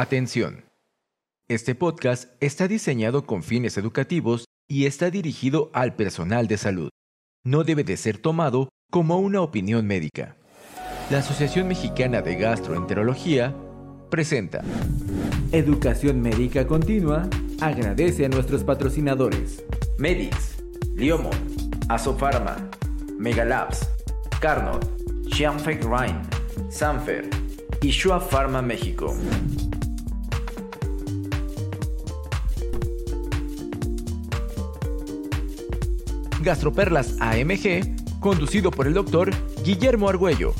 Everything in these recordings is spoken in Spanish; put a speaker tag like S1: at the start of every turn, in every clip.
S1: Atención. Este podcast está diseñado con fines educativos y está dirigido al personal de salud. No debe de ser tomado como una opinión médica. La Asociación Mexicana de Gastroenterología presenta Educación Médica Continua agradece a nuestros patrocinadores Medix, Liomon, Asofarma, Megalabs, Carnot, Xianfeng Rhine, Sanfer y Shua Pharma México. Gastroperlas AMG, conducido por el doctor Guillermo Argüello.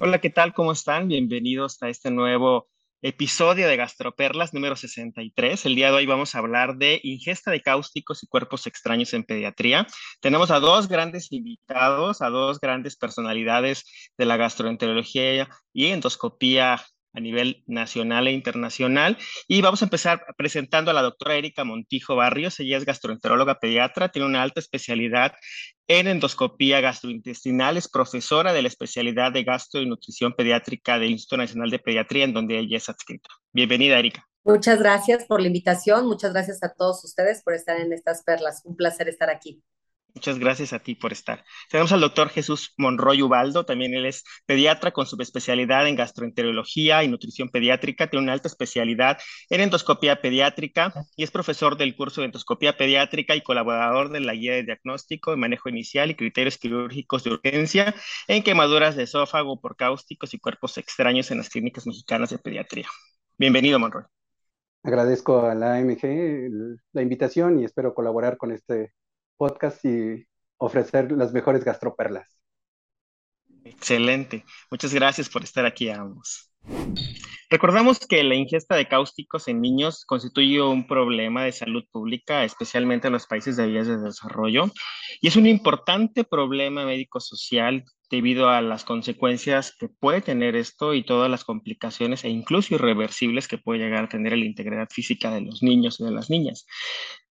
S2: Hola, ¿qué tal? ¿Cómo están? Bienvenidos a este nuevo episodio de Gastroperlas número 63. El día de hoy vamos a hablar de ingesta de cáusticos y cuerpos extraños en pediatría. Tenemos a dos grandes invitados, a dos grandes personalidades de la gastroenterología y endoscopía a nivel nacional e internacional. Y vamos a empezar presentando a la doctora Erika Montijo Barrios. Ella es gastroenteróloga pediatra, tiene una alta especialidad en endoscopía gastrointestinal, es profesora de la especialidad de gastro y nutrición pediátrica del Instituto Nacional de Pediatría, en donde ella es adscrita. Bienvenida, Erika.
S3: Muchas gracias por la invitación, muchas gracias a todos ustedes por estar en estas perlas. Un placer estar aquí.
S2: Muchas gracias a ti por estar. Tenemos al doctor Jesús Monroy Ubaldo, también él es pediatra con su especialidad en gastroenterología y nutrición pediátrica, tiene una alta especialidad en endoscopía pediátrica y es profesor del curso de endoscopía pediátrica y colaborador de la guía de diagnóstico, y manejo inicial y criterios quirúrgicos de urgencia en quemaduras de esófago por cáusticos y cuerpos extraños en las clínicas mexicanas de pediatría. Bienvenido, Monroy.
S4: Agradezco a la AMG la invitación y espero colaborar con este podcast y ofrecer las mejores gastroperlas.
S2: Excelente. Muchas gracias por estar aquí ambos. Recordamos que la ingesta de cáusticos en niños constituye un problema de salud pública, especialmente en los países de vías de desarrollo, y es un importante problema médico-social debido a las consecuencias que puede tener esto y todas las complicaciones e incluso irreversibles que puede llegar a tener la integridad física de los niños y de las niñas.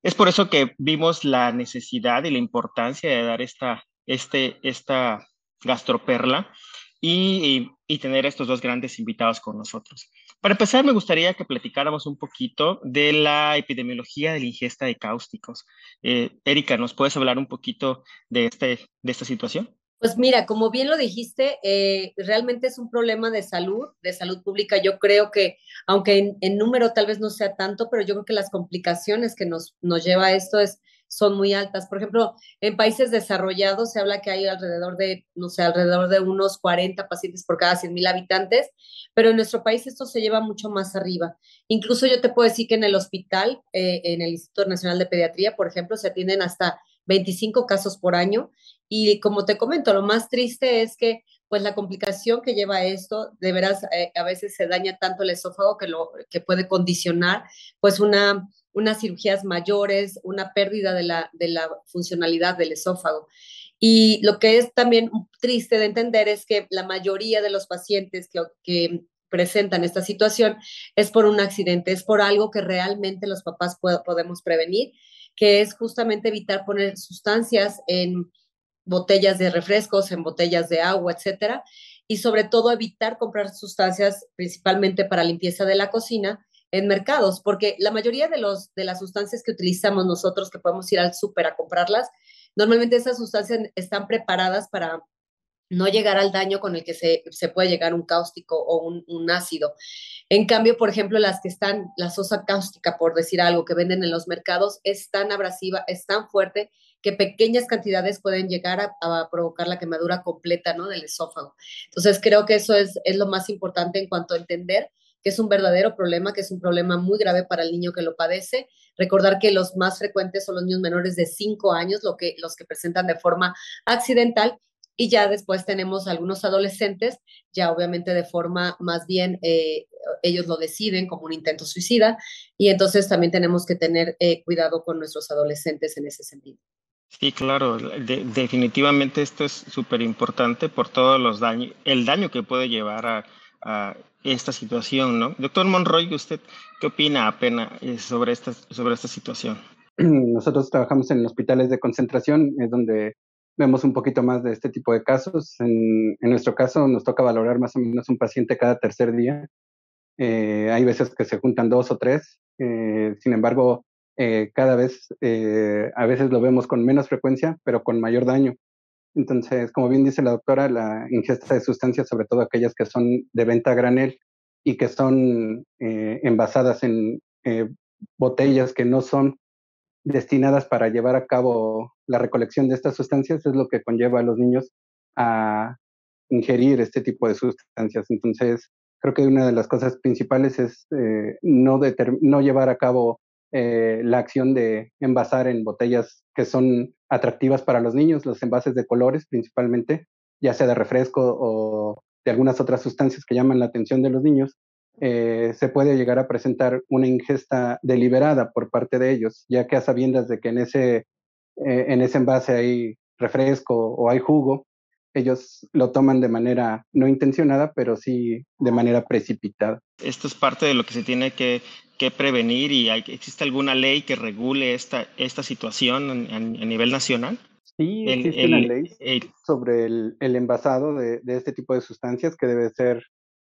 S2: Es por eso que vimos la necesidad y la importancia de dar esta, este, esta gastroperla y, y, tener estos dos grandes invitados con nosotros. Para empezar, me gustaría que platicáramos un poquito de la epidemiología de la ingesta de cáusticos. Eh, Erika, ¿nos puedes hablar un poquito de, este, de esta situación?
S3: Pues mira, como bien lo dijiste, eh, realmente es un problema de salud, de salud pública. Yo creo que, aunque en, número tal vez no sea tanto, pero yo creo que las complicaciones que nos, nos lleva a esto es, son muy altas. Por ejemplo, en países desarrollados se habla que hay alrededor de, no sé, alrededor de unos 40 pacientes por cada 100 mil habitantes, pero en nuestro país esto se lleva mucho más arriba. Incluso yo te puedo decir que en el hospital, eh, en el Instituto Nacional de Pediatría, por ejemplo, se atienden hasta 25 casos por año y como te comento, lo más triste es que pues la complicación que lleva esto, de veras, eh, a veces se daña tanto el esófago que, lo, que puede condicionar pues una, unas cirugías mayores, una pérdida de la, de la funcionalidad del esófago. Y lo que es también triste de entender es que la mayoría de los pacientes que, presentan esta situación es por un accidente, es por algo que realmente los papás podemos prevenir, que es justamente evitar poner sustancias en botellas de refrescos, en botellas de agua, etcétera, y sobre todo evitar comprar sustancias principalmente para limpieza de la cocina en mercados, porque la mayoría de, los, de las sustancias que utilizamos nosotros, que podemos ir al súper a comprarlas, normalmente esas sustancias están preparadas para no llegar al daño con el que se, puede llegar un cáustico o un, un, ácido. En cambio, por ejemplo, las que están, la sosa cáustica, por decir algo, que venden en los mercados, es tan abrasiva, es tan fuerte que pequeñas cantidades pueden llegar a, provocar la quemadura completa ¿no? del esófago. Entonces, creo que eso es, es lo más importante en cuanto a entender que es un verdadero problema, que es un problema muy grave para el niño que lo padece. Recordar que los más frecuentes son los niños menores de 5 años, lo que, los que presentan de forma accidental, y ya después tenemos algunos adolescentes, ya obviamente de forma más bien, eh, ellos lo deciden como un intento suicida, y entonces también tenemos que tener eh, cuidado con nuestros adolescentes en ese sentido.
S2: Sí, claro, definitivamente esto es súper importante por todos los daños, el daño que puede llevar a, esta situación, ¿no? Doctor Monroy, ¿usted qué opina apenas eh, sobre esta, sobre esta situación?
S4: Nosotros trabajamos en hospitales de concentración, es donde vemos un poquito más de este tipo de casos. En, nuestro caso nos toca valorar más o menos un paciente cada tercer día. Eh, hay veces que se juntan dos o tres. Eh, sin embargo, eh, cada vez, a veces lo vemos con menos frecuencia, pero con mayor daño. Entonces, como bien dice la doctora, la ingesta de sustancias, sobre todo aquellas que son de venta granel y que son envasadas en botellas que no son destinadas para llevar a cabo la recolección de estas sustancias es lo que conlleva a los niños a ingerir este tipo de sustancias. Entonces, creo que una de las cosas principales es eh, no llevar a cabo eh, la acción de envasar en botellas que son atractivas para los niños, los envases de colores principalmente, ya sea de refresco o de algunas otras sustancias que llaman la atención de los niños, eh, se puede llegar a presentar una ingesta deliberada por parte de ellos, ya que a sabiendas de que en ese, eh, en ese envase hay refresco o hay jugo, ellos lo toman de manera no intencionada, pero sí de manera precipitada.
S2: Esto es parte de lo que se tiene que, que prevenir y hay, existe alguna ley que regule esta, esta situación a, nivel nacional.
S4: Sí, existe una ley sobre el, el envasado de, de, este tipo de sustancias que debe ser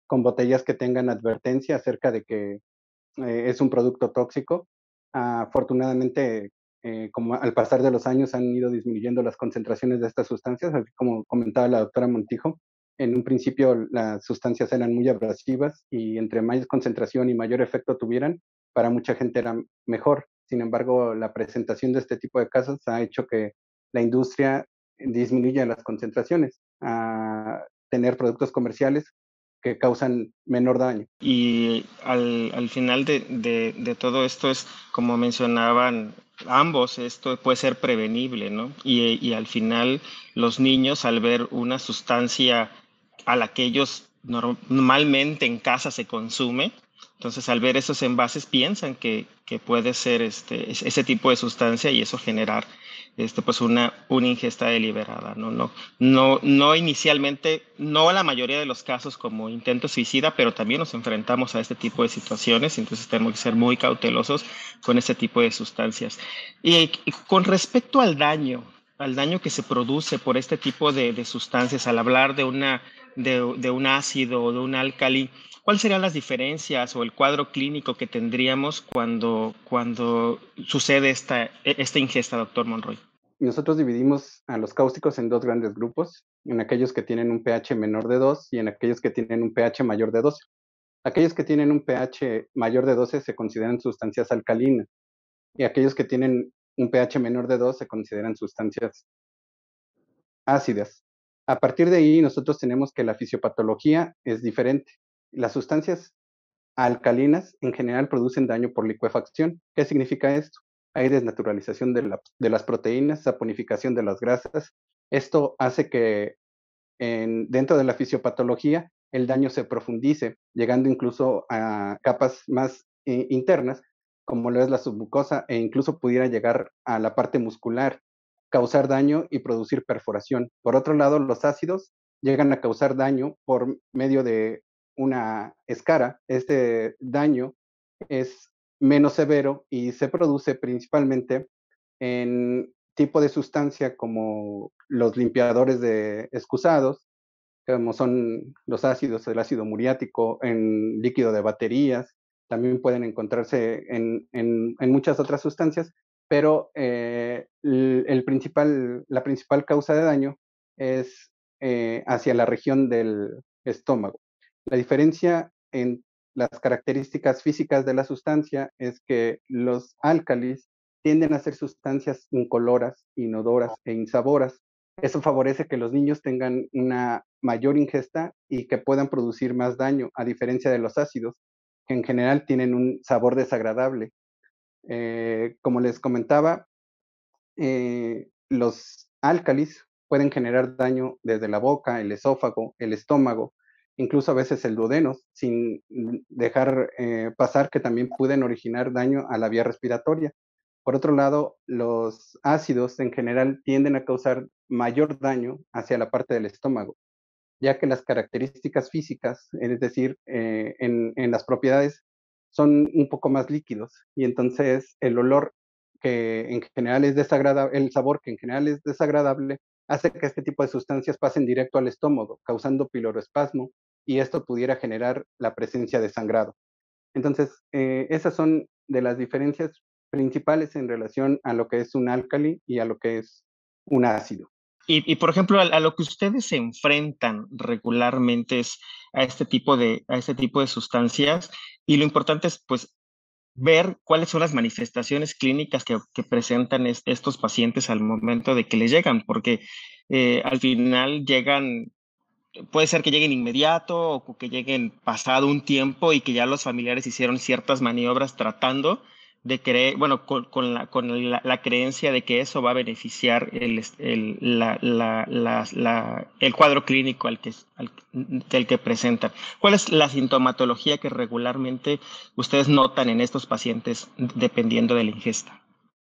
S4: con botellas que tengan advertencia acerca de que eh, es un producto tóxico. afortunadamente, eh, como al pasar de los años han ido disminuyendo las concentraciones de estas sustancias, así como comentaba la doctora Montijo. En un principio las sustancias eran muy abrasivas y entre mayor concentración y mayor efecto tuvieran, para mucha gente era mejor. Sin embargo, la presentación de este tipo de casos ha hecho que la industria disminuya las concentraciones a tener productos comerciales que causan menor daño.
S2: Y al, al final de, todo esto es, como mencionaban ambos, esto puede ser prevenible, ¿no? Y al final los niños al ver una sustancia a la que ellos normalmente en casa se consume, entonces, al ver esos envases, piensan que, que, puede ser este, ese tipo de sustancia y eso generar este, pues una, una ingesta deliberada. ¿no? No, no, no inicialmente, no la mayoría de los casos como intento suicida, pero también nos enfrentamos a este tipo de situaciones, entonces tenemos que ser muy cautelosos con este tipo de sustancias. Y, con respecto al daño, al daño que se produce por este tipo de, de sustancias, al hablar de, una, de, un ácido o de un álcali, ¿Cuáles serían las diferencias o el cuadro clínico que tendríamos cuando, cuando sucede esta, esta ingesta, doctor Monroy?
S4: Nosotros dividimos a los cáusticos en dos grandes grupos, en aquellos que tienen un pH menor de 2 y en aquellos que tienen un pH mayor de 12. Aquellos que tienen un pH mayor de 12 se consideran sustancias alcalinas y aquellos que tienen un pH menor de 2 se consideran sustancias ácidas. A partir de ahí, nosotros tenemos que la fisiopatología es diferente las sustancias alcalinas en general producen daño por licuefacción. ¿Qué significa esto? Hay desnaturalización de, las proteínas, saponificación de las grasas. Esto hace que dentro de la fisiopatología el daño se profundice, llegando incluso a capas más eh, internas, como lo es la submucosa, e incluso pudiera llegar a la parte muscular, causar daño y producir perforación. Por otro lado, los ácidos llegan a causar daño por medio de una escara, este daño es menos severo y se produce principalmente en tipo de sustancia como los limpiadores de excusados, como son los ácidos, el ácido muriático en líquido de baterías, también pueden encontrarse en, muchas otras sustancias, pero eh, el, principal, la principal causa de daño es eh, hacia la región del estómago. La diferencia en las características físicas de la sustancia es que los álcalis tienden a ser sustancias incoloras, inodoras e insaboras. Eso favorece que los niños tengan una mayor ingesta y que puedan producir más daño, a diferencia de los ácidos, que en general tienen un sabor desagradable. Eh, como les comentaba, eh, los álcalis pueden generar daño desde la boca, el esófago, el estómago, incluso a veces el duodeno, sin dejar eh, pasar que también pueden originar daño a la vía respiratoria. Por otro lado, los ácidos en general tienden a causar mayor daño hacia la parte del estómago, ya que las características físicas, es decir, en, en las propiedades, son un poco más líquidos y entonces el olor que en general es desagradable, el sabor que en general es desagradable, hace que este tipo de sustancias pasen directo al estómago, causando piloroespasmo, y esto pudiera generar la presencia de sangrado. Entonces, eh, esas son de las diferencias principales en relación a lo que es un álcali y a lo que es un ácido.
S2: Y, por ejemplo, a, lo que ustedes se enfrentan regularmente es a este tipo de, a este tipo de sustancias y lo importante es pues ver cuáles son las manifestaciones clínicas que, presentan estos pacientes al momento de que les llegan, porque eh, al final llegan, puede ser que lleguen inmediato o que lleguen pasado un tiempo y que ya los familiares hicieron ciertas maniobras tratando de creer, bueno, con, con, la, con la, creencia de que eso va a beneficiar el, el, la, la, el cuadro clínico al que, al, del que presentan. ¿Cuál es la sintomatología que regularmente ustedes notan en estos pacientes dependiendo de la ingesta?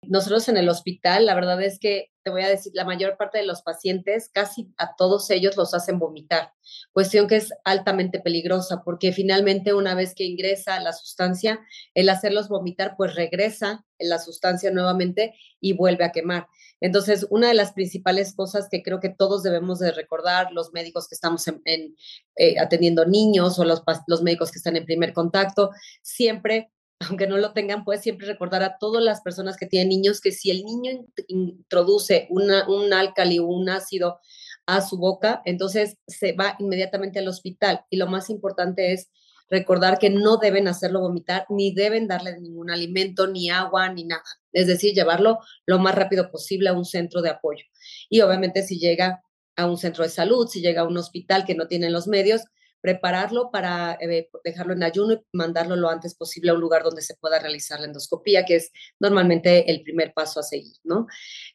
S3: Nosotros en el hospital, la verdad es que te voy a decir, la mayor parte de los pacientes, casi a todos ellos los hacen vomitar, cuestión que es altamente peligrosa porque finalmente una vez que ingresa la sustancia, el hacerlos vomitar, pues regresa la sustancia nuevamente y vuelve a quemar. Entonces, una de las principales cosas que creo que todos debemos de recordar, los médicos que estamos en, eh, atendiendo niños o los médicos que están en primer contacto, siempre aunque no lo tengan, pues siempre recordar a todas las personas que tienen niños que si el niño introduce una, un álcali o un ácido a su boca, entonces se va inmediatamente al hospital. Y lo más importante es recordar que no deben hacerlo vomitar, ni deben darle ningún alimento, ni agua, ni nada. Es decir, llevarlo lo más rápido posible a un centro de apoyo. Y obviamente si llega a un centro de salud, si llega a un hospital que no tiene los medios, prepararlo para eh, dejarlo en ayuno y mandarlo lo antes posible a un lugar donde se pueda realizar la endoscopía, que es normalmente el primer paso a seguir, ¿no?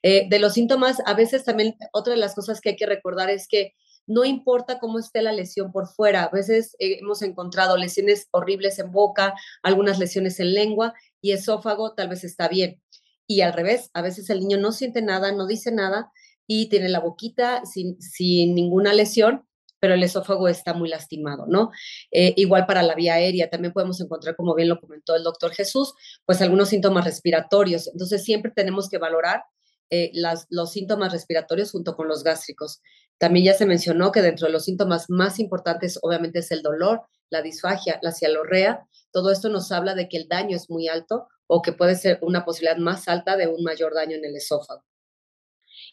S3: Eh, de los síntomas, a veces también otra de las cosas que hay que recordar es que no importa cómo esté la lesión por fuera, a veces eh, hemos encontrado lesiones horribles en boca, algunas lesiones en lengua y esófago tal vez está bien. Y al revés, a veces el niño no siente nada, no dice nada y tiene la boquita sin, sin ninguna lesión pero el esófago está muy lastimado, ¿no? Eh, igual para la vía aérea, también podemos encontrar, como bien lo comentó el doctor Jesús, pues algunos síntomas respiratorios. Entonces, siempre tenemos que valorar eh, los síntomas respiratorios junto con los gástricos. También ya se mencionó que dentro de los síntomas más importantes, obviamente, es el dolor, la disfagia, la cialorrea. Todo esto nos habla de que el daño es muy alto o que puede ser una posibilidad más alta de un mayor daño en el esófago.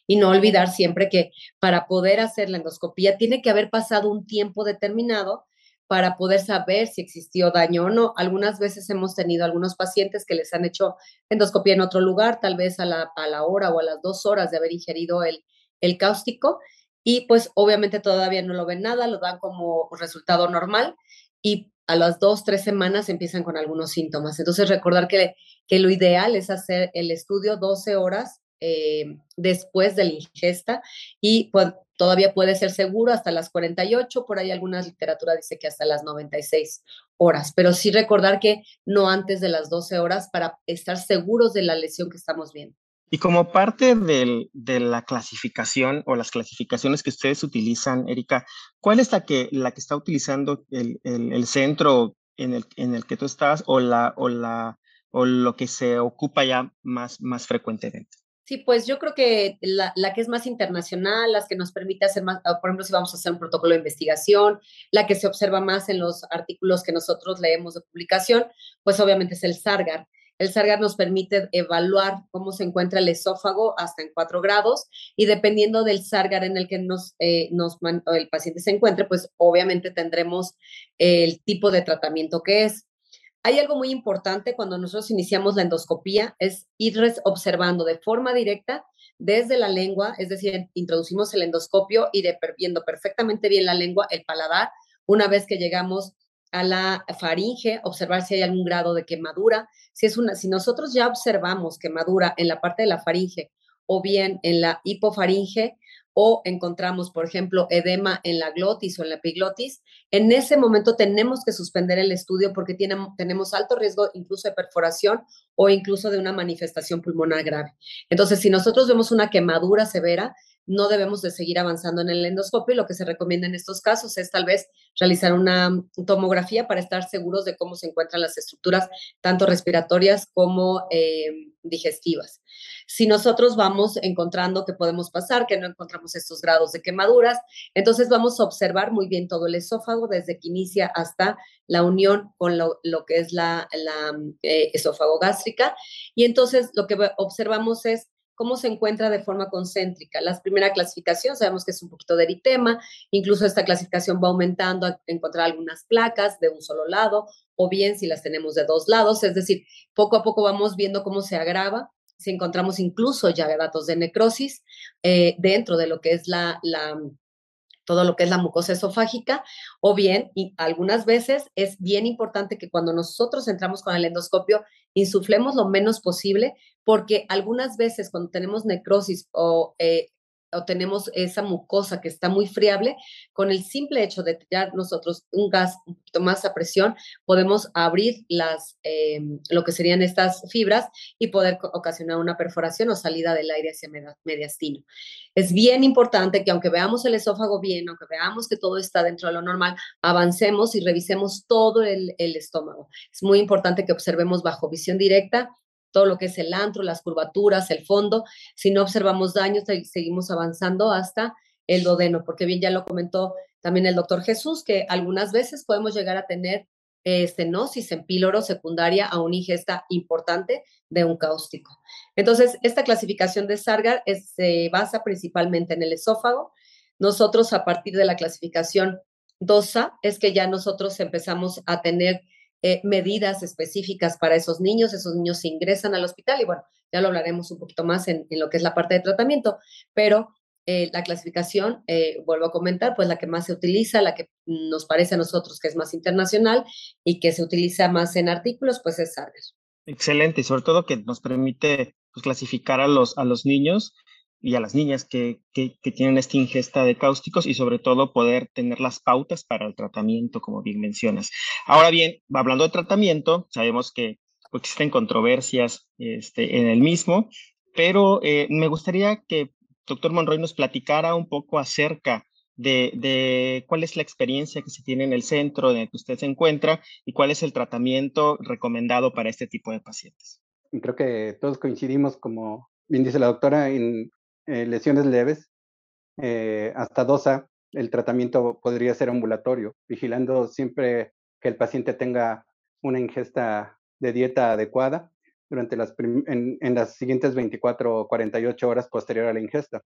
S3: Y no olvidar siempre que para poder hacer la endoscopía tiene que haber pasado un tiempo determinado para poder saber si existió daño o no. Algunas veces hemos tenido algunos pacientes que les han hecho endoscopía en otro lugar, tal vez a la, a la hora o a las dos horas de haber ingerido el, el cáustico, y pues obviamente todavía no lo ven nada, lo dan como resultado normal y a las dos, tres semanas empiezan con algunos síntomas. Entonces recordar que, que lo ideal es hacer el estudio 12 horas eh, después de la ingesta y pues, todavía puede ser seguro hasta las 48, por ahí alguna literatura dice que hasta las 96 horas, pero sí recordar que no antes de las 12 horas para estar seguros de la lesión que estamos viendo.
S2: Y como parte de la clasificación o las clasificaciones que ustedes utilizan, Erika, ¿cuál es la que, la que está utilizando el, el, centro en el, en el que tú estás o, la, o, la, o lo que se ocupa ya más, más frecuentemente?
S3: Sí, pues yo creo que la, que es más internacional, las que nos permite hacer más, por ejemplo, si vamos a hacer un protocolo de investigación, la que se observa más en los artículos que nosotros leemos de publicación, pues obviamente es el SARGAR. El SARGAR nos permite evaluar cómo se encuentra el esófago hasta en cuatro grados y dependiendo del SARGAR en el que nos, eh, nos el paciente se encuentre, pues obviamente tendremos el tipo de tratamiento que es. Hay algo muy importante cuando nosotros iniciamos la endoscopía, es ir observando de forma directa desde la lengua, es decir, introducimos el endoscopio y de, viendo perfectamente bien la lengua, el paladar, una vez que llegamos a la faringe, observar si hay algún grado de quemadura. Si, es una, si nosotros ya observamos quemadura en la parte de la faringe o bien en la hipofaringe, o encontramos, por ejemplo, edema en la glotis o en la epiglotis, en ese momento tenemos que suspender el estudio porque tenemos alto riesgo incluso de perforación o incluso de una manifestación pulmonar grave. Entonces, si nosotros vemos una quemadura severa, no debemos de seguir avanzando en el endoscopio y lo que se recomienda en estos casos es tal vez realizar una tomografía para estar seguros de cómo se encuentran las estructuras, tanto respiratorias como eh, digestivas. Si nosotros vamos encontrando que podemos pasar, que no encontramos estos grados de quemaduras, entonces vamos a observar muy bien todo el esófago desde que inicia hasta la unión con lo, que es la, eh, esófago gástrica. Y entonces lo que observamos es cómo se encuentra de forma concéntrica. La primera clasificación sabemos que es un poquito de eritema, incluso esta clasificación va aumentando a encontrar algunas placas de un solo lado o bien si las tenemos de dos lados, es decir, poco a poco vamos viendo cómo se agrava, si encontramos incluso ya datos de necrosis eh, dentro de lo que es la, la todo lo que es la mucosa esofágica, o bien, y algunas veces es bien importante que cuando nosotros entramos con el endoscopio, insuflemos lo menos posible, porque algunas veces cuando tenemos necrosis o eh, o tenemos esa mucosa que está muy friable, con el simple hecho de tirar nosotros un gas un poquito más a presión, podemos abrir las, eh, lo que serían estas fibras y poder ocasionar una perforación o salida del aire hacia mediastino. Es bien importante que aunque veamos el esófago bien, aunque veamos que todo está dentro de lo normal, avancemos y revisemos todo el, el estómago. Es muy importante que observemos bajo visión directa todo lo que es el antro, las curvaturas, el fondo. Si no observamos daños, seguimos avanzando hasta el dodeno, porque bien ya lo comentó también el doctor Jesús, que algunas veces podemos llegar a tener estenosis en píloro secundaria a una ingesta importante de un cáustico. Entonces, esta clasificación de Sargar se basa principalmente en el esófago. Nosotros, a partir de la clasificación DOSA, es que ya nosotros empezamos a tener eh, medidas específicas para esos niños. Esos niños ingresan al hospital y bueno, ya lo hablaremos un poquito más en, lo que es la parte de tratamiento, pero eh, la clasificación, eh, vuelvo a comentar, pues la que más se utiliza, la que nos parece a nosotros que es más internacional y que se utiliza más en artículos, pues es SARGER.
S2: Excelente, y sobre todo que nos permite pues, clasificar a los, a los niños y a las niñas que, que, tienen esta ingesta de cáusticos y sobre todo poder tener las pautas para el tratamiento, como bien mencionas. Ahora bien, hablando de tratamiento, sabemos que existen controversias este, en el mismo, pero eh, me gustaría que doctor Monroy nos platicara un poco acerca de, de, cuál es la experiencia que se tiene en el centro en el que usted se encuentra y cuál es el tratamiento recomendado para este tipo de pacientes.
S4: Creo que todos coincidimos, como bien dice la doctora, en eh, lesiones leves, eh, hasta DOSA, el tratamiento podría ser ambulatorio, vigilando siempre que el paciente tenga una ingesta de dieta adecuada durante las en, las siguientes 24 o 48 horas posterior a la ingesta.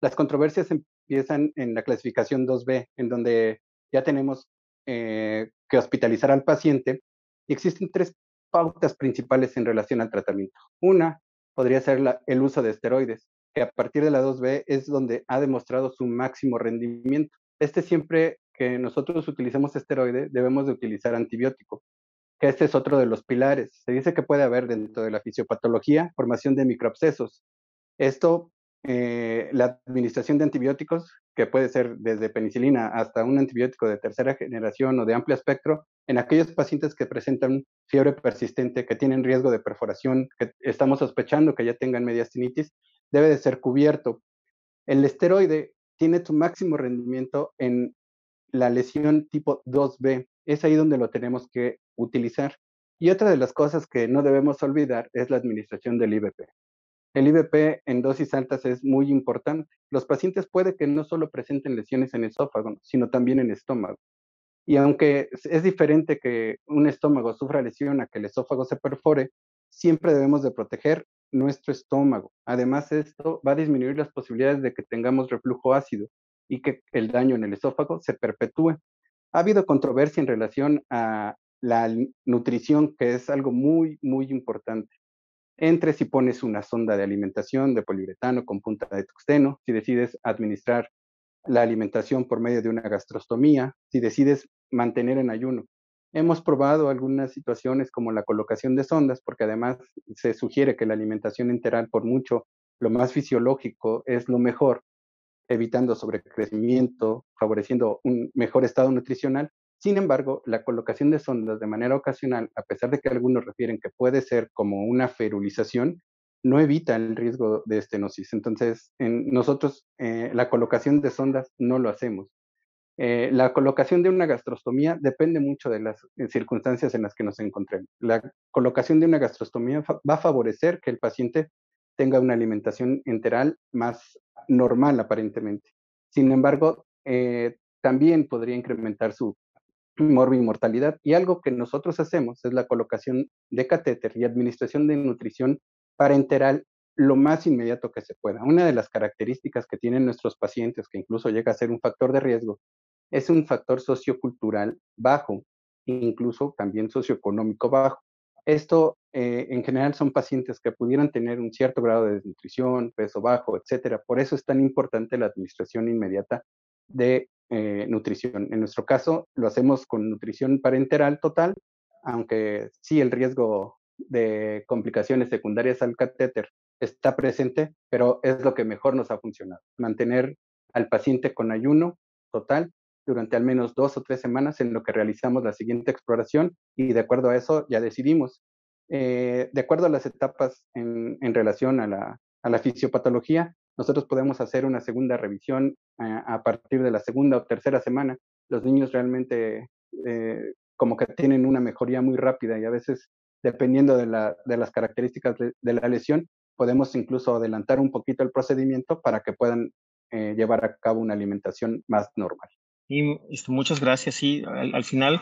S4: Las controversias empiezan en la clasificación 2B, en donde ya tenemos eh, que hospitalizar al paciente y existen tres pautas principales en relación al tratamiento. Una podría ser el uso de esteroides que a partir de la 2B es donde ha demostrado su máximo rendimiento. Este siempre que nosotros utilicemos esteroide, debemos de utilizar antibiótico, que este es otro de los pilares. Se dice que puede haber dentro de la fisiopatología formación de microabscesos. Esto, eh, la administración de antibióticos, que puede ser desde penicilina hasta un antibiótico de tercera generación o de amplio espectro, en aquellos pacientes que presentan fiebre persistente, que tienen riesgo de perforación, que estamos sospechando que ya tengan mediastinitis, debe de ser cubierto. El esteroide tiene su máximo rendimiento en la lesión tipo 2B. Es ahí donde lo tenemos que utilizar. Y otra de las cosas que no debemos olvidar es la administración del IVP. El IVP en dosis altas es muy importante. Los pacientes puede que no solo presenten lesiones en esófago, sino también en estómago. Y aunque es diferente que un estómago sufra lesión a que el esófago se perfore, siempre debemos de proteger nuestro estómago. Además, esto va a disminuir las posibilidades de que tengamos reflujo ácido y que el daño en el esófago se perpetúe. Ha habido controversia en relación a la nutrición, que es algo muy, muy importante. Entre si pones una sonda de alimentación de poliuretano con punta de tuxteno, si decides administrar la alimentación por medio de una gastrostomía, si decides mantener en ayuno. Hemos probado algunas situaciones como la colocación de sondas, porque además se sugiere que la alimentación enteral, por mucho lo más fisiológico, es lo mejor, evitando sobrecrecimiento, favoreciendo un mejor estado nutricional. Sin embargo, la colocación de sondas de manera ocasional, a pesar de que algunos refieren que puede ser como una ferulización, no evita el riesgo de estenosis. Entonces, en nosotros eh, la colocación de sondas no lo hacemos. Eh, la colocación de una gastrostomía depende mucho de las eh, circunstancias en las que nos encontremos. La colocación de una gastrostomía va a favorecer que el paciente tenga una alimentación enteral más normal aparentemente. Sin embargo, también podría incrementar su morbimortalidad y algo que nosotros hacemos es la colocación de catéter y administración de nutrición parenteral lo más inmediato que se pueda. Una de las características que tienen nuestros pacientes, que incluso llega a ser un factor de riesgo, es un factor sociocultural bajo, incluso también socioeconómico bajo. Esto eh, en general son pacientes que pudieran tener un cierto grado de desnutrición, peso bajo, etcétera. Por eso es tan importante la administración inmediata de eh, nutrición. En nuestro caso, lo hacemos con nutrición parenteral total, aunque sí el riesgo de complicaciones secundarias al catéter está presente, pero es lo que mejor nos ha funcionado. Mantener al paciente con ayuno total durante al menos dos o tres semanas en lo que realizamos la siguiente exploración y de acuerdo a eso ya decidimos. Eh, de acuerdo a las etapas en, relación a la, a la fisiopatología, nosotros podemos hacer una segunda revisión eh, a partir de la segunda o tercera semana. Los niños realmente eh, como que tienen una mejoría muy rápida y a veces, dependiendo de, las características de, la lesión, podemos incluso adelantar un poquito el procedimiento para que puedan eh, llevar a cabo una alimentación más normal.
S2: Y este, muchas gracias. Sí, al, final,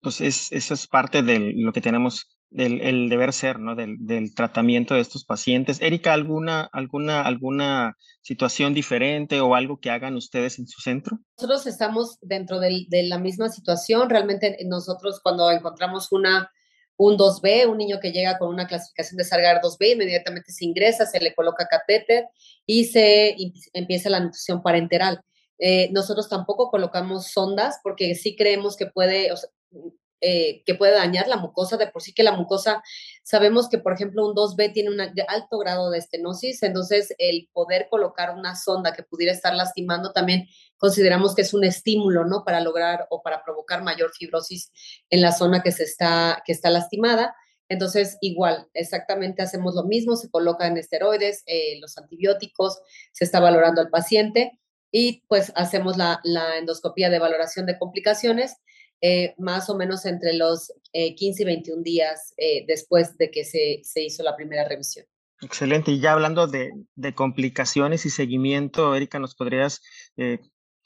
S2: pues es, eso es parte de lo que tenemos del el deber ser, ¿no? Del, del, tratamiento de estos pacientes. Erika, ¿alguna, alguna, ¿alguna situación diferente o algo que hagan ustedes en su centro?
S3: Nosotros estamos dentro del, de la misma situación. Realmente nosotros cuando encontramos una, un 2B, un niño que llega con una clasificación de Sargar 2B, inmediatamente se ingresa, se le coloca catéter y se empieza la nutrición parenteral. Eh, nosotros tampoco colocamos sondas porque sí creemos que puede, eh, que puede dañar la mucosa, de por sí que la mucosa, sabemos que por ejemplo un 2B tiene un alto grado de estenosis, entonces el poder colocar una sonda que pudiera estar lastimando también consideramos que es un estímulo, ¿no? Para lograr o para provocar mayor fibrosis en la zona que se está, que está lastimada. Entonces, igual, exactamente hacemos lo mismo, se colocan esteroides, eh, los antibióticos, se está valorando al paciente y pues hacemos la, la endoscopía de valoración de complicaciones eh, más o menos entre los 15 eh, y 21 días eh, después de que se, se, hizo la primera revisión.
S2: Excelente. Y ya hablando de, de complicaciones y seguimiento, Erika, ¿nos podrías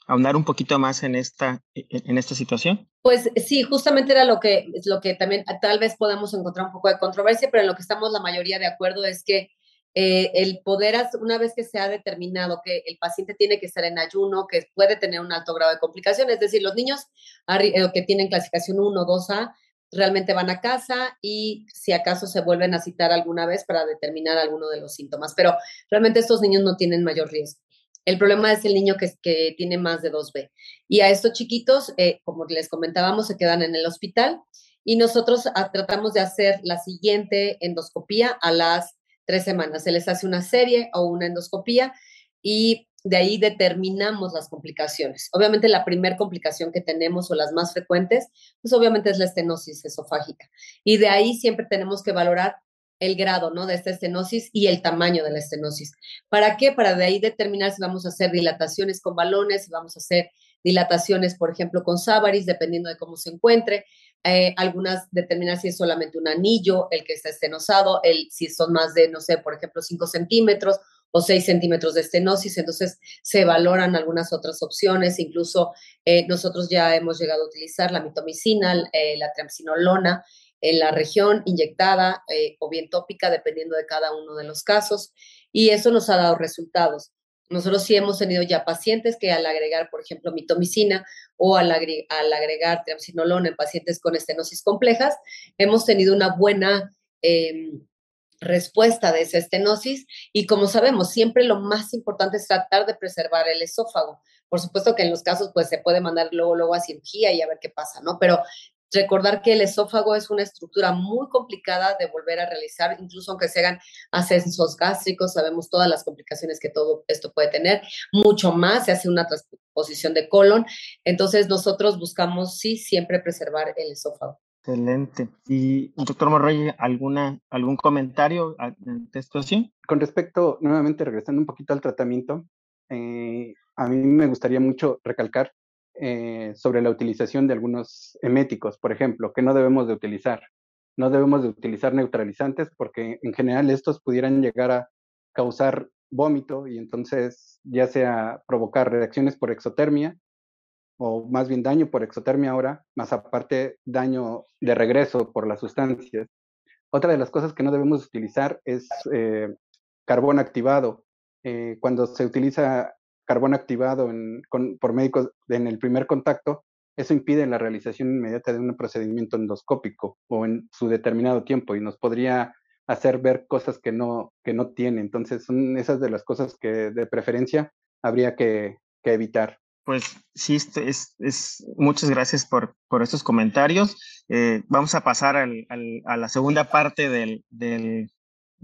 S2: ahondar un poquito más en esta, en esta situación?
S3: Pues sí, justamente era lo que, lo que también tal vez podamos encontrar un poco de controversia, pero en lo que estamos la mayoría de acuerdo es que eh, el poder, una vez que se ha determinado que el paciente tiene que estar en ayuno, que puede tener un alto grado de complicación, es decir, los niños eh, que tienen clasificación 1 o 2A realmente van a casa y si acaso se vuelven a citar alguna vez para determinar alguno de los síntomas, pero realmente estos niños no tienen mayor riesgo. El problema es el niño que, que tiene más de 2B. Y a estos chiquitos, eh, como les comentábamos, se quedan en el hospital y nosotros ah, tratamos de hacer la siguiente endoscopía a las tres semanas. Se les hace una serie o una endoscopía y de ahí determinamos las complicaciones. Obviamente la primera complicación que tenemos o las más frecuentes, pues obviamente es la estenosis esofágica. Y de ahí siempre tenemos que valorar el grado, ¿no? De esta estenosis y el tamaño de la estenosis. ¿Para qué? Para de ahí determinar si vamos a hacer dilataciones con balones, si vamos a hacer dilataciones, por ejemplo, con Savaris, dependiendo de cómo se encuentre. Eh, algunas determinar si es solamente un anillo el que está estenosado, el, si son más de, no sé, por ejemplo, 5 centímetros o 6 centímetros de estenosis. Entonces, se valoran algunas otras opciones. Incluso eh, nosotros ya hemos llegado a utilizar la mitomicina, eh, la triamcinolona en la región inyectada o bien tópica, dependiendo de cada uno de los casos. Y eso nos ha dado resultados. Nosotros sí hemos tenido ya pacientes que al agregar, por ejemplo, mitomicina o al, agregar triamcinolona en pacientes con estenosis complejas, hemos tenido una buena em, respuesta de esa estenosis y como sabemos, siempre lo más importante es tratar de preservar el esófago. Por supuesto que en los casos pues se puede mandar luego, luego a cirugía y a ver qué pasa, ¿no? Pero Recordar que el esófago es una estructura muy complicada de volver a realizar, incluso aunque se hagan ascensos gástricos, sabemos todas las complicaciones que todo esto puede tener, mucho más se hace una transposición de colon. Entonces nosotros buscamos sí siempre preservar el esófago.
S2: Excelente. Y, doctor Morroy, ¿alguna, ¿algún comentario ante esto así?
S4: Con respecto, nuevamente regresando un poquito al tratamiento, eh, a mí me gustaría mucho recalcar eh, sobre la utilización de algunos eméticos, por ejemplo, que no debemos de utilizar. No debemos de utilizar neutralizantes porque en general estos pudieran llegar a causar vómito y entonces ya sea provocar reacciones por exotermia o más bien daño por exotermia ahora, más aparte daño de regreso por las sustancias. Otra de las cosas que no debemos utilizar es eh, carbón activado. Eh, cuando se utiliza carbón activado por médicos en el primer contacto, eso impide la realización inmediata de un procedimiento endoscópico o en su determinado tiempo y nos podría hacer ver cosas que no, que no tiene. Entonces, son esas de las cosas que de preferencia habría que, evitar.
S2: Pues sí, este es, es, muchas gracias por, por estos comentarios. Eh, vamos a pasar al, a la segunda parte del, del,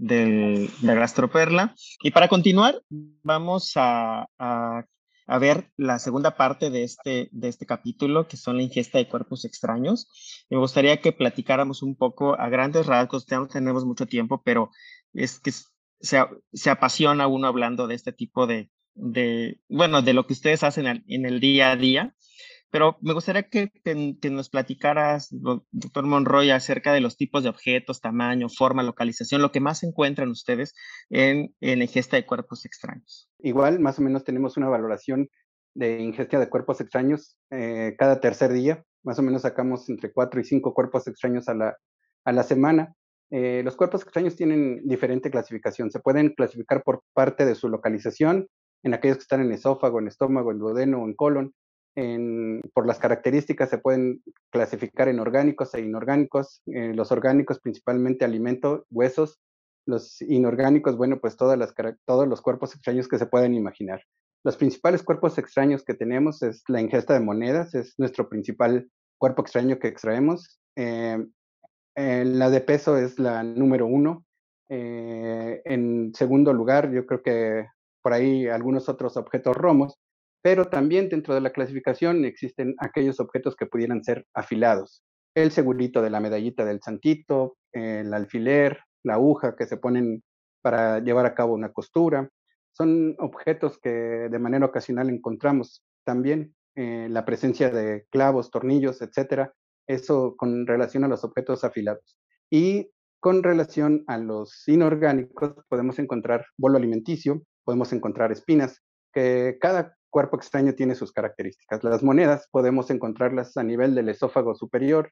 S2: del, de Gastroperla. Y para continuar, vamos a, a, ver la segunda parte de este, de este capítulo, que son la ingesta de cuerpos extraños. Me gustaría que platicáramos un poco a grandes rasgos, ya no tenemos mucho tiempo, pero es que se, se apasiona uno hablando de este tipo de, de, bueno, de lo que ustedes hacen en el día a día. Pero me gustaría que, nos platicaras, doctor Monroy, acerca de los tipos de objetos, tamaño, forma, localización, lo que más encuentran ustedes en, en la ingesta de cuerpos extraños.
S4: Igual, más o menos tenemos una valoración de ingesta de cuerpos extraños eh, cada tercer día. Más o menos sacamos entre cuatro y cinco cuerpos extraños a la, a la semana. Eh, los cuerpos extraños tienen diferente clasificación. Se pueden clasificar por parte de su localización, en aquellos que están en esófago, en estómago, en duodeno o en colon por las características se pueden clasificar en orgánicos e inorgánicos. Eh, los orgánicos principalmente alimento, huesos. Los inorgánicos, bueno, pues todas las, todos los cuerpos extraños que se pueden imaginar. Los principales cuerpos extraños que tenemos es la ingesta de monedas, es nuestro principal cuerpo extraño que extraemos. Eh, la de peso es la número uno. Eh, en segundo lugar, yo creo que por ahí algunos otros objetos romos, pero también dentro de la clasificación existen aquellos objetos que pudieran ser afilados. El segurito de la medallita del santito, el alfiler, la aguja que se ponen para llevar a cabo una costura. Son objetos que de manera ocasional encontramos también eh, la presencia de clavos, tornillos, etcétera. Eso con relación a los objetos afilados. Y con relación a los inorgánicos, podemos encontrar bolo alimenticio, podemos encontrar espinas, que cada cuerpo extraño tiene sus características. Las monedas podemos encontrarlas a nivel del esófago superior,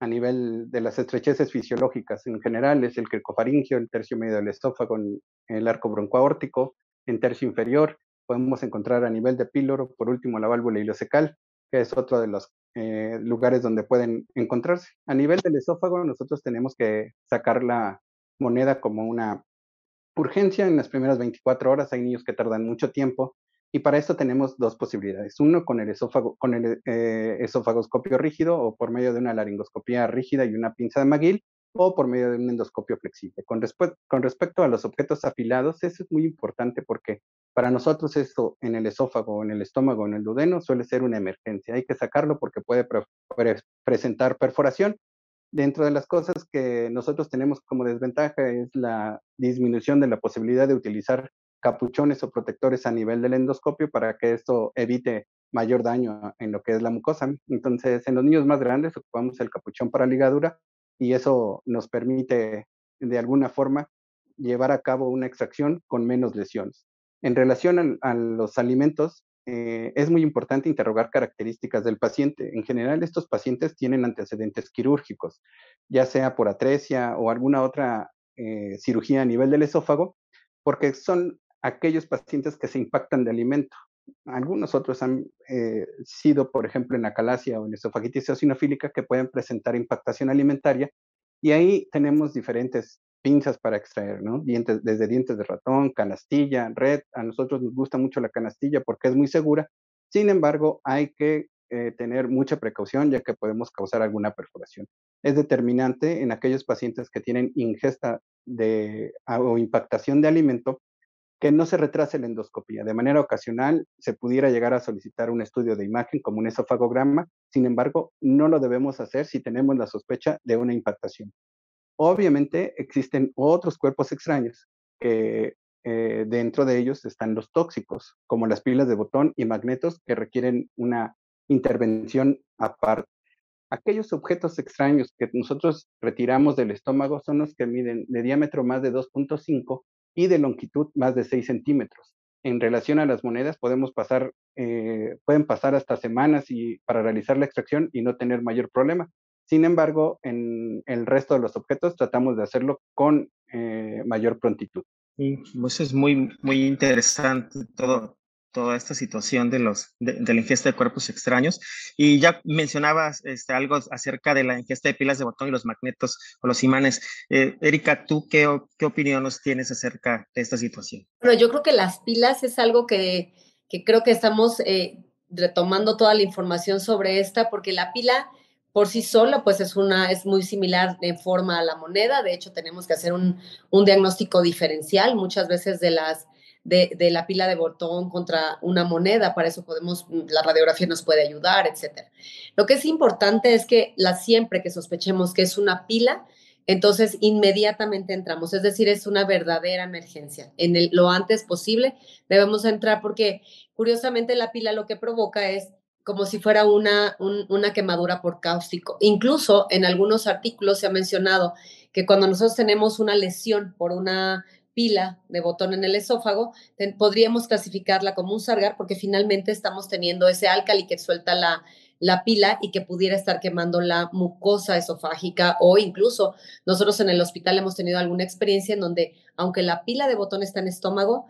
S4: a nivel de las estrecheces fisiológicas en general, es el cricofaringio, el tercio medio del esófago, el arco broncoaórtico, en tercio inferior, podemos encontrar a nivel de píloro, por último la válvula ileocecal, que es otro de los eh, lugares donde pueden encontrarse. A nivel del esófago, nosotros tenemos que sacar la moneda como una urgencia en las primeras 24 horas. Hay niños que tardan mucho tiempo y para esto tenemos dos posibilidades. Uno con el esófago, con el eh, esofagoscopio rígido o por medio de una laringoscopía rígida y una pinza de McGill o por medio de un endoscopio flexible. Con, con respecto a los objetos afilados, eso es muy importante porque para nosotros esto en el esófago, en el estómago, en el duodeno suele ser una emergencia. Hay que sacarlo porque puede presentar perforación. Dentro de las cosas que nosotros tenemos como desventaja es la disminución de la posibilidad de utilizar capuchones o protectores a nivel del endoscopio para que esto evite mayor daño en lo que es la mucosa. Entonces, en los niños más grandes ocupamos el capuchón para ligadura y eso nos permite de alguna forma llevar a cabo una extracción con menos lesiones. En relación a, los alimentos, eh, es muy importante interrogar características del paciente. En general, estos pacientes tienen antecedentes quirúrgicos, ya sea por atresia o alguna otra eh, cirugía a nivel del esófago, porque son aquellos pacientes que se impactan de alimento. Algunos otros han eh, sido, por ejemplo, en acalasia o en esofagitis eosinofílica que pueden presentar impactación alimentaria y ahí tenemos diferentes pinzas para extraer, ¿no? Desde dientes de ratón, canastilla, red. A nosotros nos gusta mucho la canastilla porque es muy segura. Sin embargo, hay que eh, tener mucha precaución ya que podemos causar alguna perforación. Es determinante en aquellos pacientes que tienen ingesta de, o impactación de alimento que no se retrase la endoscopía. De manera ocasional se pudiera llegar a solicitar un estudio de imagen como un esofagograma, sin embargo, no lo debemos hacer si tenemos la sospecha de una impactación. Obviamente existen otros cuerpos extraños que eh, dentro de ellos están los tóxicos, como las pilas de botón y magnetos que requieren una intervención aparte. Aquellos objetos extraños que nosotros retiramos del estómago son los que miden de diámetro más de 2.5 y de longitud más de 6 centímetros. En relación a las monedas, podemos pasar, eh, pueden pasar hasta semanas y, para realizar la extracción y no tener mayor problema. Sin embargo, en el resto de los objetos tratamos de hacerlo con eh, mayor prontitud.
S2: Y pues es muy, muy interesante todo, toda esta situación de, los, de, la ingesta de cuerpos extraños. Y ya mencionabas este, algo acerca de la ingesta de pilas de botón y los magnetos o los imanes. Eh, Erika, ¿tú qué, qué opinión nos tienes acerca de esta situación?
S3: Bueno, yo creo que las pilas es algo que, que creo que estamos eh, retomando toda la información sobre esta, porque la pila por sí sola, pues es una, es muy similar en forma a la moneda. De hecho, tenemos que hacer un, un diagnóstico diferencial muchas veces de las de, la pila de botón contra una moneda, para eso podemos, la radiografía nos puede ayudar, etcétera. Lo que es importante es que la siempre que sospechemos que es una pila, entonces inmediatamente entramos, es decir, es una verdadera emergencia. En lo antes posible debemos entrar porque curiosamente la pila lo que provoca es como si fuera una, una quemadura por cáustico. Incluso en algunos artículos se ha mencionado que cuando nosotros tenemos una lesión por una pila de botón en el esófago, podríamos clasificarla como un sargar porque finalmente estamos teniendo ese álcali que suelta la, la pila y que pudiera estar quemando la mucosa esofágica o incluso nosotros en el hospital hemos tenido alguna experiencia en donde aunque la pila de botón está en estómago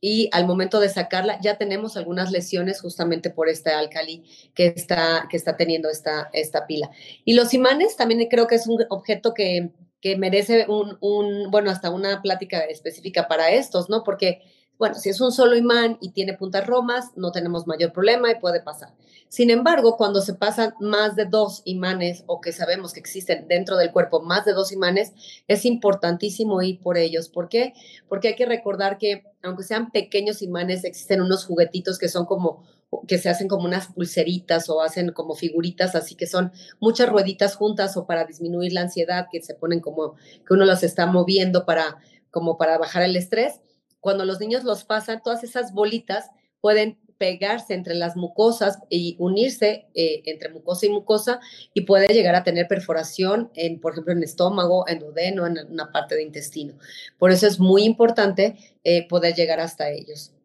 S3: y al momento de sacarla ya tenemos algunas lesiones justamente por este álcali que está, que está teniendo esta, esta pila. Y los imanes también creo que es un objeto que que merece un, un, bueno, hasta una plática específica para estos, ¿no? Porque, bueno, si es un solo imán y tiene puntas romas, no tenemos mayor problema y puede pasar. Sin embargo, cuando se pasan más de dos imanes o que sabemos que existen dentro del cuerpo más de dos imanes, es importantísimo ir por ellos. ¿Por qué? Porque hay que recordar que aunque sean pequeños imanes, existen unos juguetitos que son como que se hacen como unas pulseritas o hacen como figuritas, así que son muchas rueditas juntas o para disminuir la ansiedad, que se ponen como que uno las está moviendo para como para bajar el estrés. Cuando los niños los pasan, todas esas bolitas pueden pegarse entre las mucosas y unirse eh, entre mucosa y mucosa y puede llegar a tener perforación, en, por ejemplo, en estómago, en duodeno, en una parte de intestino. Por eso es muy importante eh, poder llegar hasta ellos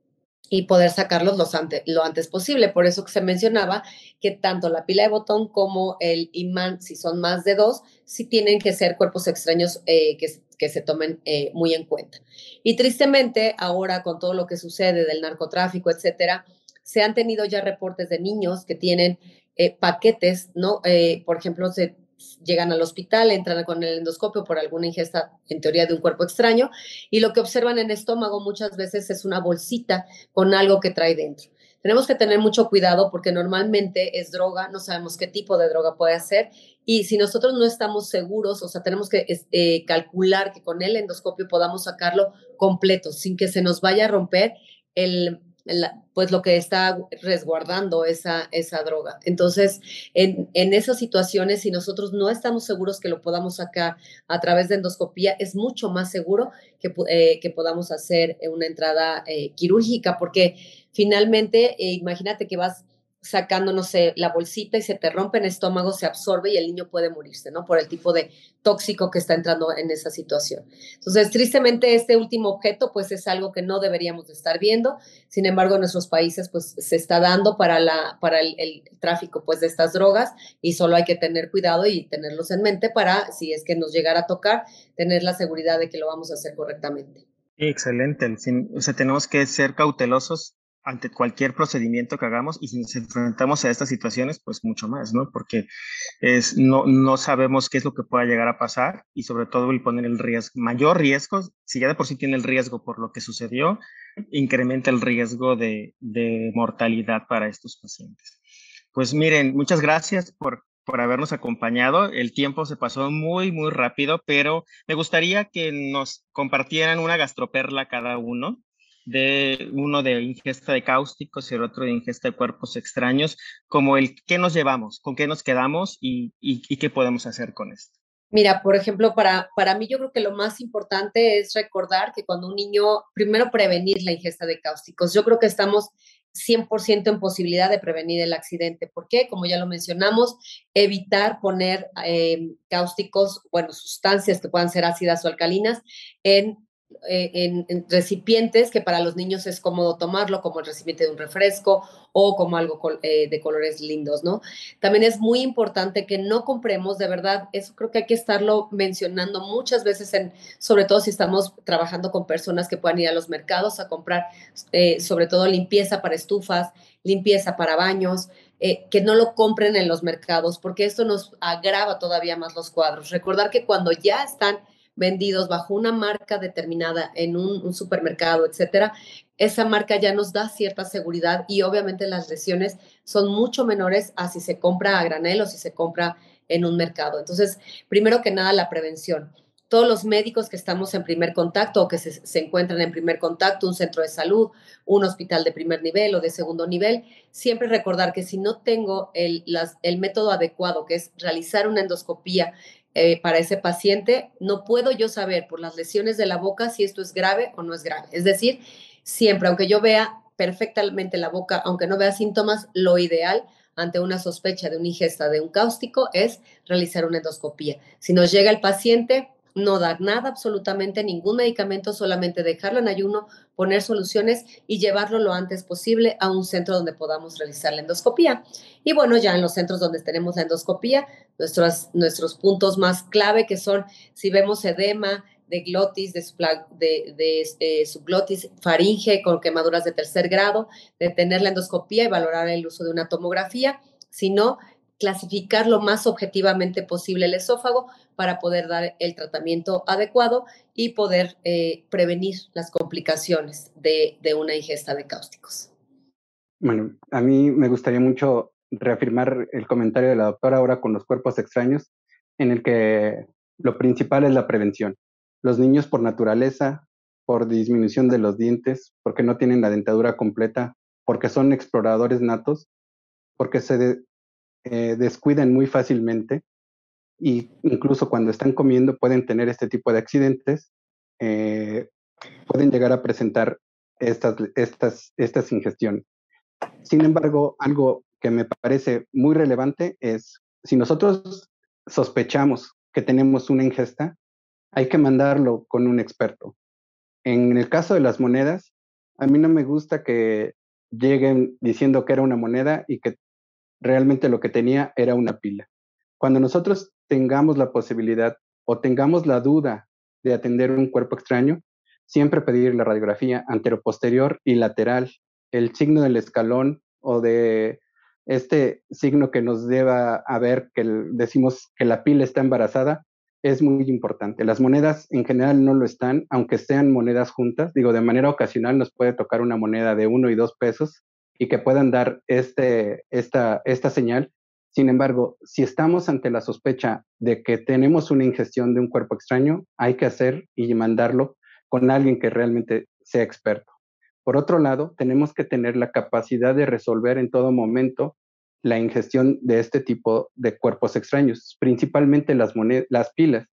S3: y poder sacarlos lo antes posible. Por eso que se mencionaba que tanto la pila de botón como el imán, si son más de dos, sí tienen que ser cuerpos extraños eh, que, que, se tomen eh, muy en cuenta. Y tristemente, ahora con todo lo que sucede del narcotráfico, etcétera, se han tenido ya reportes de niños que tienen eh, paquetes, ¿no? por ejemplo, se llegan al hospital, entran con el endoscopio por alguna ingesta, en teoría, de un cuerpo extraño, y lo que observan en el estómago muchas veces es una bolsita con algo que trae dentro. Tenemos que tener mucho cuidado porque normalmente es droga, no sabemos qué tipo de droga puede ser, y si nosotros no estamos seguros, o sea, tenemos que eh, calcular que con el endoscopio podamos sacarlo completo, sin que se nos vaya a romper el, pues lo que está resguardando esa, esa droga. Entonces, en, en, esas situaciones, si nosotros no estamos seguros que lo podamos sacar a través de endoscopía, es mucho más seguro que, eh, que podamos hacer una entrada eh, quirúrgica, porque finalmente, eh, imagínate que vas sacando, no sé, la bolsita y se te rompe el estómago, se absorbe y el niño puede morirse, ¿no? Por el tipo de tóxico que está entrando en esa situación. Entonces, tristemente, este último objeto, pues es algo que no deberíamos de estar viendo. Sin embargo, en nuestros países, pues se está dando para, la, para el, el tráfico, pues, de estas drogas y solo hay que tener cuidado y tenerlos en mente para, si es que nos llegara a tocar, tener la seguridad de que lo vamos a hacer correctamente.
S2: Excelente. O sea, tenemos que ser cautelosos ante cualquier procedimiento que hagamos y si nos enfrentamos a estas situaciones, pues mucho más, ¿no? Porque es, no, no sabemos qué es lo que pueda llegar a pasar y sobre todo el poner el riesgo, mayor riesgo, si ya de por sí tiene el riesgo por lo que sucedió, incrementa el riesgo de, de mortalidad para estos pacientes. Pues miren, muchas gracias por, por habernos acompañado. El tiempo se pasó muy, muy rápido, pero me gustaría que nos compartieran una gastroperla cada uno de uno de ingesta de cáusticos y el otro de ingesta de cuerpos extraños, como el qué nos llevamos, con qué nos quedamos y, y qué podemos hacer con esto.
S3: Mira, por ejemplo, para, para mí yo creo que lo más importante es recordar que cuando un niño, primero prevenir la ingesta de cáusticos. Yo creo que estamos 100% en posibilidad de prevenir el accidente. ¿Por qué? Como ya lo mencionamos, evitar poner eh, cáusticos, bueno, sustancias que puedan ser ácidas o alcalinas en eh, en, recipientes que para los niños es cómodo tomarlo, como el recipiente de un refresco o como algo eh, de colores lindos, ¿no? También es muy importante que no compremos, de verdad, eso creo que hay que estarlo mencionando muchas veces, sobre todo si estamos trabajando con personas que puedan ir a los mercados a comprar, eh, sobre todo limpieza para estufas, limpieza para baños, que no lo compren en los mercados, porque esto nos agrava todavía más los cuadros. Recordar que cuando ya están vendidos bajo una marca determinada en un, supermercado, etcétera, esa marca ya nos da cierta seguridad y obviamente las lesiones son mucho menores a si se compra a granel o si se compra en un mercado. Entonces, primero que nada, la prevención. Todos los médicos que estamos en primer contacto o que se, se, encuentran en primer contacto, un centro de salud, un hospital de primer nivel o de segundo nivel, siempre recordar que si no tengo el, el método adecuado, que es realizar una endoscopía eh, para ese paciente, no puedo yo saber por las lesiones de la boca si esto es grave o no es grave. Es decir, siempre, aunque yo vea perfectamente la boca, aunque no vea síntomas, lo ideal ante una sospecha de una ingesta de un cáustico es realizar una endoscopía. Si nos llega el paciente, no dar nada, absolutamente ningún medicamento, solamente dejarlo en ayuno, poner soluciones y llevarlo lo antes posible a un centro donde podamos realizar la endoscopía. Y bueno, ya en los centros donde tenemos la endoscopía, nuestros, nuestros puntos más clave que son si vemos edema, de glotis, de, este, subglotis, faringe con quemaduras de tercer grado, de tener la endoscopía y valorar el uso de una tomografía. Si no, clasificar lo más objetivamente posible el esófago para poder dar el tratamiento adecuado y poder eh, prevenir las complicaciones de, de, una ingesta de cáusticos.
S4: Bueno, a mí me gustaría mucho reafirmar el comentario de la doctora ahora con los cuerpos extraños, en el que lo principal es la prevención. Los niños por naturaleza, por disminución de los dientes, porque no tienen la dentadura completa, porque son exploradores natos, porque se eh, descuidan muy fácilmente y incluso cuando están comiendo pueden tener este tipo de accidentes, eh, pueden llegar a presentar estas, estas, estas ingestiones. Sin embargo, algo que me parece muy relevante es, si nosotros sospechamos que tenemos una ingesta, hay que mandarlo con un experto. En el caso de las monedas, a mí no me gusta que lleguen diciendo que era una moneda y que realmente lo que tenía era una pila. Cuando nosotros tengamos la posibilidad o tengamos la duda de atender un cuerpo extraño, siempre pedir la radiografía anteroposterior y lateral, el signo del escalón o de este signo que nos deba a ver que decimos que la pila está embarazada, es muy importante. Las monedas en general no lo están, aunque sean monedas juntas. Digo, de manera ocasional nos puede tocar una moneda de uno y dos pesos, y que puedan dar este, esta, esta señal. Sin embargo, si estamos ante la sospecha de que tenemos una ingestión de un cuerpo extraño, hay que hacer y mandarlo con alguien que realmente sea experto. Por otro lado, tenemos que tener la capacidad de resolver en todo momento la ingestión de este tipo de cuerpos extraños, principalmente las, las pilas.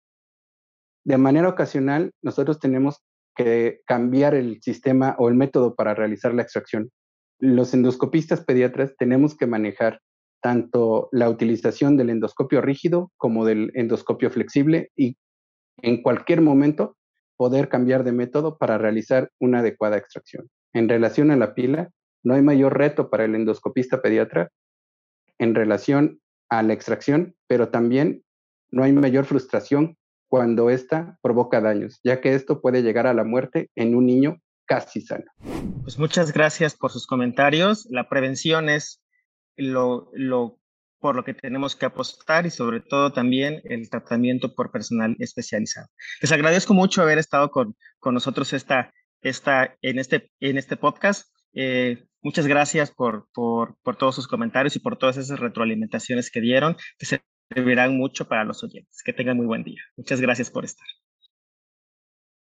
S4: De manera ocasional, nosotros tenemos que cambiar el sistema o el método para realizar la extracción los endoscopistas pediatras tenemos que manejar tanto la utilización del endoscopio rígido como del endoscopio flexible y en cualquier momento poder cambiar de método para realizar una adecuada extracción. En relación a la pila, no hay mayor reto para el endoscopista pediatra en relación a la extracción, pero también no hay mayor frustración cuando ésta provoca daños, ya que esto puede llegar a la muerte en un niño casi sano.
S2: Pues muchas gracias por sus comentarios. La prevención es lo, lo por lo que tenemos que apostar y sobre todo también el tratamiento por personal especializado. Les agradezco mucho haber estado con, con nosotros esta, esta, en, este, en este podcast. Eh, muchas gracias por, por, por, todos sus comentarios y por todas esas retroalimentaciones que dieron, que servirán mucho para los oyentes. Que tengan muy buen día. Muchas gracias por estar.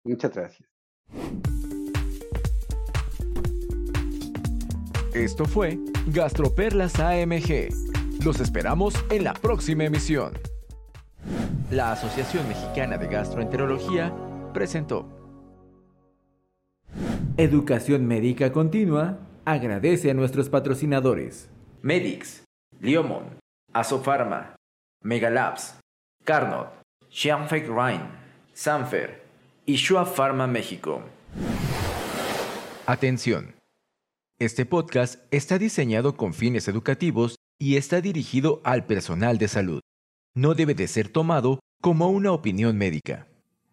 S4: Muchas gracias.
S1: Esto fue Gastroperlas AMG. Los esperamos en la próxima emisión. La Asociación Mexicana de Gastroenterología presentó. Educación Médica Continua agradece a nuestros patrocinadores. Medix, Liomon, Asofarma, Megalabs, Carnot, Xianfeng Rhine, Sanfer y Shua Pharma México. Atención. Este podcast está diseñado con fines educativos y está dirigido al personal de salud. No debe de ser tomado como una opinión médica.